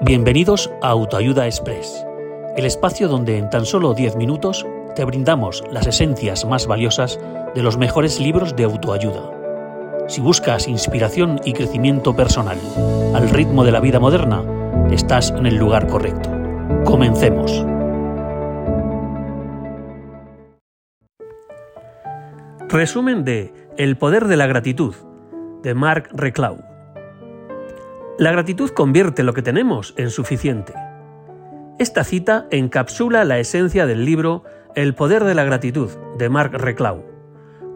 Bienvenidos a Autoayuda Express, el espacio donde en tan solo 10 minutos te brindamos las esencias más valiosas de los mejores libros de autoayuda. Si buscas inspiración y crecimiento personal al ritmo de la vida moderna, estás en el lugar correcto. Comencemos. Resumen de El poder de la gratitud, de Mark Reclau. La gratitud convierte lo que tenemos en suficiente. Esta cita encapsula la esencia del libro El poder de la gratitud de Marc Reclau,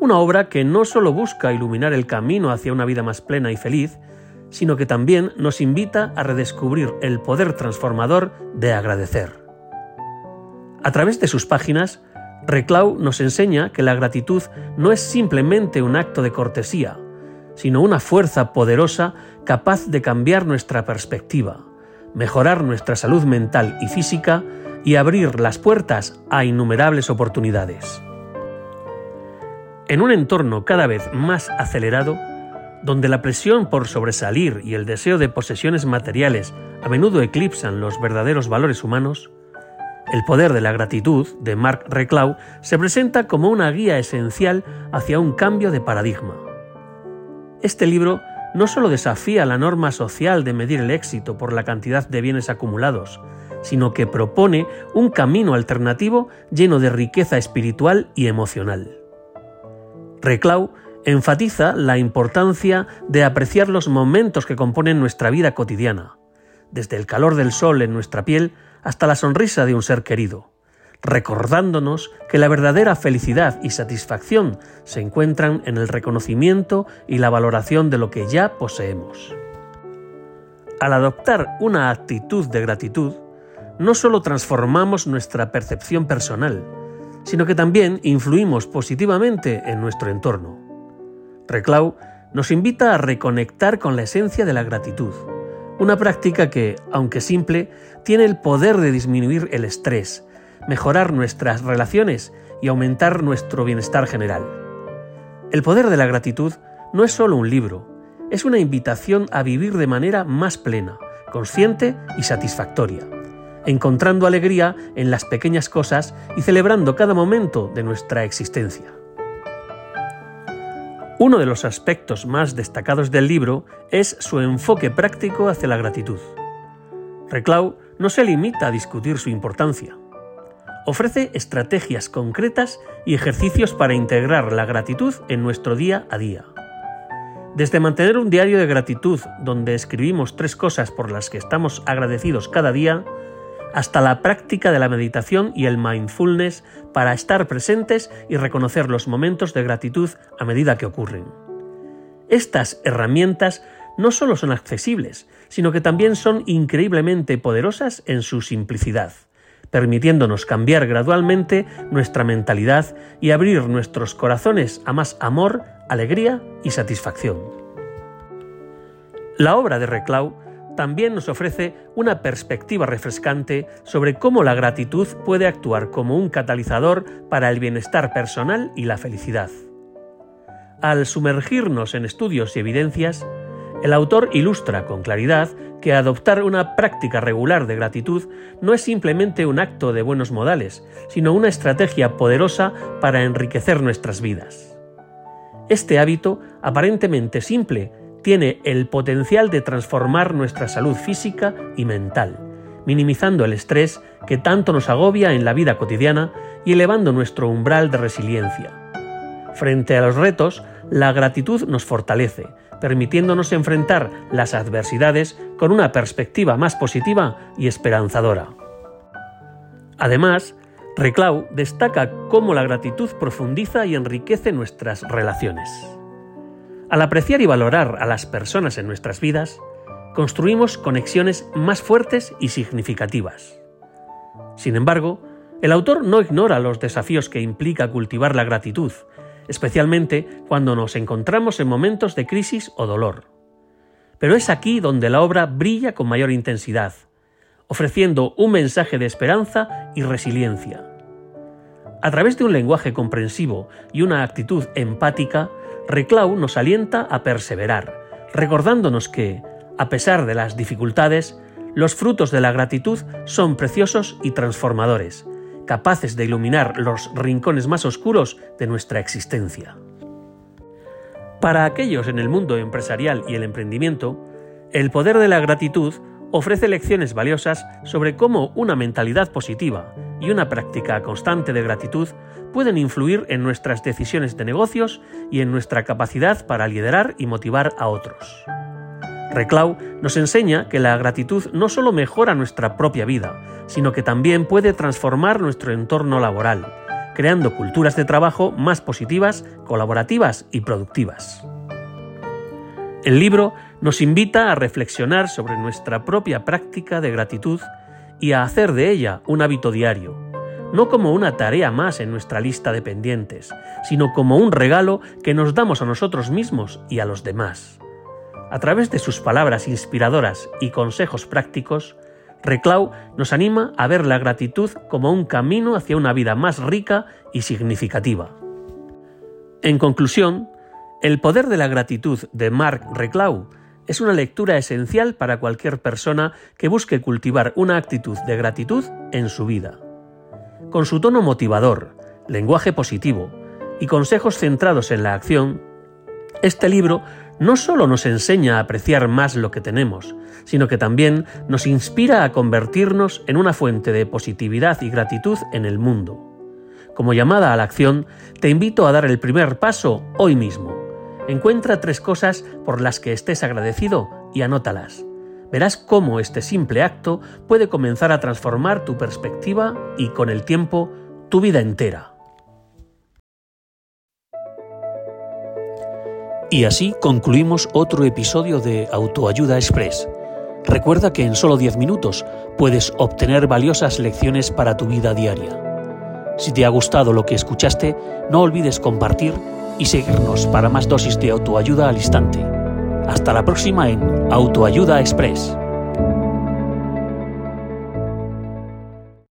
una obra que no solo busca iluminar el camino hacia una vida más plena y feliz, sino que también nos invita a redescubrir el poder transformador de agradecer. A través de sus páginas, Reclau nos enseña que la gratitud no es simplemente un acto de cortesía, sino una fuerza poderosa capaz de cambiar nuestra perspectiva, mejorar nuestra salud mental y física y abrir las puertas a innumerables oportunidades. En un entorno cada vez más acelerado, donde la presión por sobresalir y el deseo de posesiones materiales a menudo eclipsan los verdaderos valores humanos, el poder de la gratitud de Marc Reclau se presenta como una guía esencial hacia un cambio de paradigma. Este libro no solo desafía la norma social de medir el éxito por la cantidad de bienes acumulados, sino que propone un camino alternativo lleno de riqueza espiritual y emocional. Reclau enfatiza la importancia de apreciar los momentos que componen nuestra vida cotidiana, desde el calor del sol en nuestra piel hasta la sonrisa de un ser querido recordándonos que la verdadera felicidad y satisfacción se encuentran en el reconocimiento y la valoración de lo que ya poseemos. Al adoptar una actitud de gratitud, no solo transformamos nuestra percepción personal, sino que también influimos positivamente en nuestro entorno. Reclau nos invita a reconectar con la esencia de la gratitud, una práctica que, aunque simple, tiene el poder de disminuir el estrés, mejorar nuestras relaciones y aumentar nuestro bienestar general. El poder de la gratitud no es solo un libro, es una invitación a vivir de manera más plena, consciente y satisfactoria, encontrando alegría en las pequeñas cosas y celebrando cada momento de nuestra existencia. Uno de los aspectos más destacados del libro es su enfoque práctico hacia la gratitud. Reclau no se limita a discutir su importancia ofrece estrategias concretas y ejercicios para integrar la gratitud en nuestro día a día. Desde mantener un diario de gratitud donde escribimos tres cosas por las que estamos agradecidos cada día, hasta la práctica de la meditación y el mindfulness para estar presentes y reconocer los momentos de gratitud a medida que ocurren. Estas herramientas no solo son accesibles, sino que también son increíblemente poderosas en su simplicidad permitiéndonos cambiar gradualmente nuestra mentalidad y abrir nuestros corazones a más amor, alegría y satisfacción. La obra de Reclau también nos ofrece una perspectiva refrescante sobre cómo la gratitud puede actuar como un catalizador para el bienestar personal y la felicidad. Al sumergirnos en estudios y evidencias, el autor ilustra con claridad que adoptar una práctica regular de gratitud no es simplemente un acto de buenos modales, sino una estrategia poderosa para enriquecer nuestras vidas. Este hábito, aparentemente simple, tiene el potencial de transformar nuestra salud física y mental, minimizando el estrés que tanto nos agobia en la vida cotidiana y elevando nuestro umbral de resiliencia. Frente a los retos, la gratitud nos fortalece, permitiéndonos enfrentar las adversidades con una perspectiva más positiva y esperanzadora. Además, Reclau destaca cómo la gratitud profundiza y enriquece nuestras relaciones. Al apreciar y valorar a las personas en nuestras vidas, construimos conexiones más fuertes y significativas. Sin embargo, el autor no ignora los desafíos que implica cultivar la gratitud especialmente cuando nos encontramos en momentos de crisis o dolor. Pero es aquí donde la obra brilla con mayor intensidad, ofreciendo un mensaje de esperanza y resiliencia. A través de un lenguaje comprensivo y una actitud empática, Reclau nos alienta a perseverar, recordándonos que, a pesar de las dificultades, Los frutos de la gratitud son preciosos y transformadores, capaces de iluminar los rincones más oscuros de nuestra existencia. Para aquellos en el mundo empresarial y el emprendimiento, el poder de la gratitud ofrece lecciones valiosas sobre cómo una mentalidad positiva y una práctica constante de gratitud pueden influir en nuestras decisiones de negocios y en nuestra capacidad para liderar y motivar a otros. Reclau nos enseña que la gratitud no solo mejora nuestra propia vida, sino que también puede transformar nuestro entorno laboral, creando culturas de trabajo más positivas, colaborativas y productivas. El libro nos invita a reflexionar sobre nuestra propia práctica de gratitud y a hacer de ella un hábito diario, no como una tarea más en nuestra lista de pendientes, sino como un regalo que nos damos a nosotros mismos y a los demás. A través de sus palabras inspiradoras y consejos prácticos, Reclau nos anima a ver la gratitud como un camino hacia una vida más rica y significativa. En conclusión, El poder de la gratitud de Marc Reclau es una lectura esencial para cualquier persona que busque cultivar una actitud de gratitud en su vida. Con su tono motivador, lenguaje positivo y consejos centrados en la acción, este libro no solo nos enseña a apreciar más lo que tenemos, sino que también nos inspira a convertirnos en una fuente de positividad y gratitud en el mundo. Como llamada a la acción, te invito a dar el primer paso hoy mismo. Encuentra tres cosas por las que estés agradecido y anótalas. Verás cómo este simple acto puede comenzar a transformar tu perspectiva y, con el tiempo, tu vida entera. Y así concluimos otro episodio de Autoayuda Express. Recuerda que en solo 10 minutos puedes obtener valiosas lecciones para tu vida diaria. Si te ha gustado lo que escuchaste, no olvides compartir y seguirnos para más dosis de autoayuda al instante. Hasta la próxima en Autoayuda Express.